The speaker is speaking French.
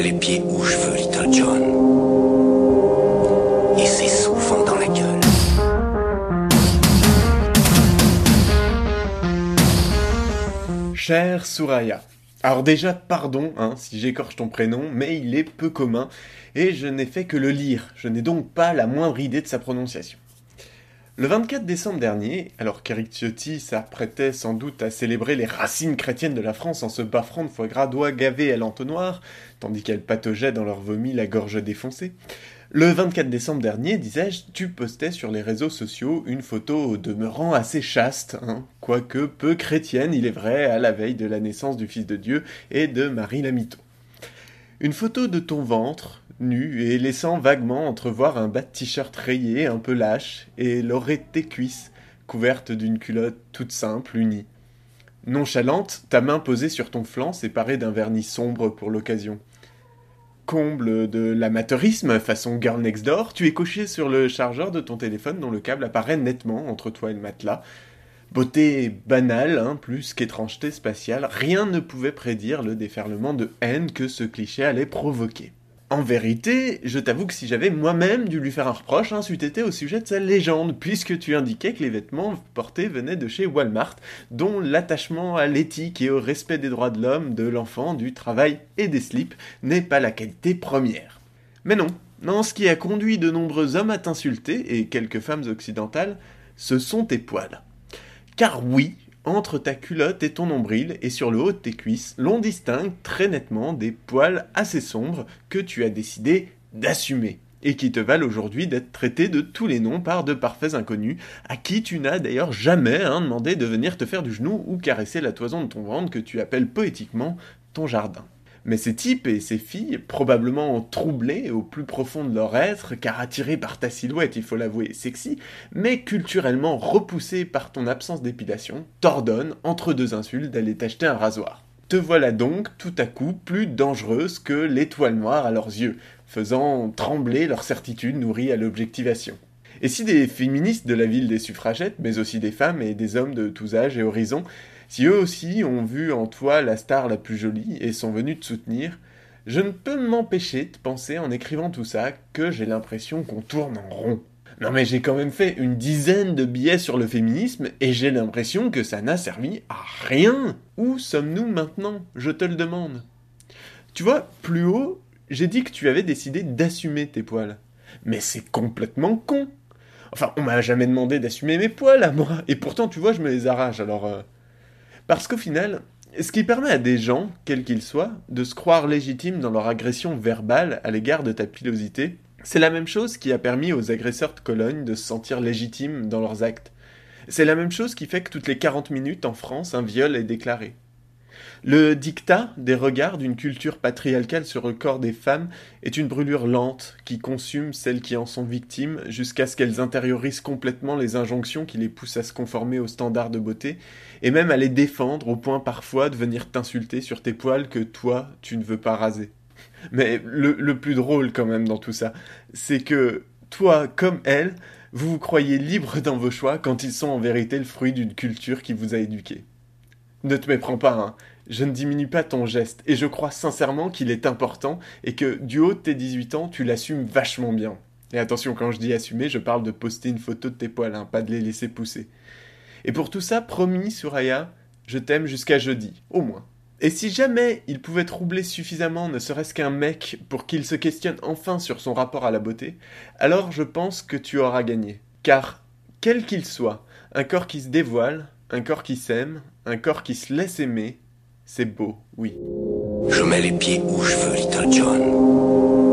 les pieds où je veux, Little John. Et c'est souvent dans la gueule. Cher Souraya. Alors déjà, pardon hein, si j'écorche ton prénom, mais il est peu commun, et je n'ai fait que le lire, je n'ai donc pas la moindre idée de sa prononciation. Le 24 décembre dernier, alors qu'Eric Ciotti s'apprêtait sans doute à célébrer les racines chrétiennes de la France en se baffrant de foie gras doigts gavés à l'entonnoir, tandis qu'elle pataugeait dans leur vomi la gorge défoncée, le 24 décembre dernier, disais-je, tu postais sur les réseaux sociaux une photo demeurant assez chaste, hein, quoique peu chrétienne, il est vrai, à la veille de la naissance du Fils de Dieu et de Marie la Une photo de ton ventre, nu et laissant vaguement entrevoir un bas de t-shirt rayé un peu lâche et l'oreille de tes cuisses, couverte d'une culotte toute simple, unie. Nonchalante, ta main posée sur ton flanc séparée d'un vernis sombre pour l'occasion comble de l'amateurisme façon Girl Next Door, tu es coché sur le chargeur de ton téléphone dont le câble apparaît nettement entre toi et le matelas. Beauté banale, hein, plus qu'étrangeté spatiale, rien ne pouvait prédire le déferlement de haine que ce cliché allait provoquer. En vérité, je t'avoue que si j'avais moi-même dû lui faire un reproche, hein, c'eût été au sujet de sa légende, puisque tu indiquais que les vêtements portés venaient de chez Walmart, dont l'attachement à l'éthique et au respect des droits de l'homme, de l'enfant, du travail et des slips n'est pas la qualité première. Mais non, non, ce qui a conduit de nombreux hommes à t'insulter, et quelques femmes occidentales, ce sont tes poils. Car oui, entre ta culotte et ton nombril et sur le haut de tes cuisses, l'on distingue très nettement des poils assez sombres que tu as décidé d'assumer et qui te valent aujourd'hui d'être traité de tous les noms par de parfaits inconnus, à qui tu n'as d'ailleurs jamais hein, demandé de venir te faire du genou ou caresser la toison de ton ventre que tu appelles poétiquement ton jardin. Mais ces types et ces filles, probablement troublés au plus profond de leur être, car attirés par ta silhouette, il faut l'avouer, sexy, mais culturellement repoussés par ton absence d'épilation, t'ordonnent, entre deux insultes, d'aller t'acheter un rasoir. Te voilà donc, tout à coup, plus dangereuse que l'étoile noire à leurs yeux, faisant trembler leur certitude nourrie à l'objectivation. Et si des féministes de la ville des suffragettes, mais aussi des femmes et des hommes de tous âges et horizons, si eux aussi ont vu en toi la star la plus jolie et sont venus te soutenir, je ne peux m'empêcher de penser en écrivant tout ça que j'ai l'impression qu'on tourne en rond. Non mais j'ai quand même fait une dizaine de billets sur le féminisme et j'ai l'impression que ça n'a servi à rien. Où sommes-nous maintenant? Je te le demande. Tu vois, plus haut, j'ai dit que tu avais décidé d'assumer tes poils. Mais c'est complètement con. Enfin, on m'a jamais demandé d'assumer mes poils à moi. Et pourtant, tu vois, je me les arrache, alors... Euh, parce qu'au final, ce qui permet à des gens, quels qu'ils soient, de se croire légitimes dans leur agression verbale à l'égard de ta pilosité, c'est la même chose qui a permis aux agresseurs de Cologne de se sentir légitimes dans leurs actes. C'est la même chose qui fait que toutes les 40 minutes en France, un viol est déclaré. Le dictat des regards d'une culture patriarcale sur le corps des femmes est une brûlure lente qui consume celles qui en sont victimes jusqu'à ce qu'elles intériorisent complètement les injonctions qui les poussent à se conformer aux standards de beauté et même à les défendre au point parfois de venir t'insulter sur tes poils que toi tu ne veux pas raser. Mais le, plus drôle quand même dans tout ça, c'est que toi comme elle, vous vous croyez libre dans vos choix quand ils sont en vérité le fruit d'une culture qui vous a éduqué. Ne te méprends pas, hein. Je ne diminue pas ton geste, et je crois sincèrement qu'il est important, et que du haut de tes 18 ans, tu l'assumes vachement bien. Et attention, quand je dis assumer, je parle de poster une photo de tes poils, hein, pas de les laisser pousser. Et pour tout ça, promis, Suraya, je t'aime jusqu'à jeudi, au moins. Et si jamais il pouvait troubler suffisamment ne serait-ce qu'un mec pour qu'il se questionne enfin sur son rapport à la beauté, alors je pense que tu auras gagné. Car, quel qu'il soit, un corps qui se dévoile, un corps qui s'aime, un corps qui se laisse aimer, c'est beau, oui. Je mets les pieds où je veux, Little John.